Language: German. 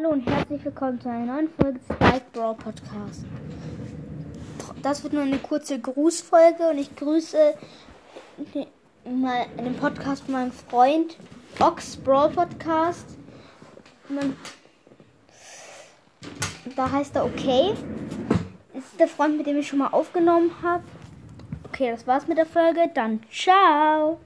Hallo und herzlich willkommen zu einer neuen Folge des Spike Brawl Podcast. Das wird nur eine kurze Grußfolge und ich grüße mal den Podcast von meinem Freund Ox Brawl Podcast. Da heißt er okay. Das ist der Freund, mit dem ich schon mal aufgenommen habe. Okay, das war's mit der Folge. Dann ciao.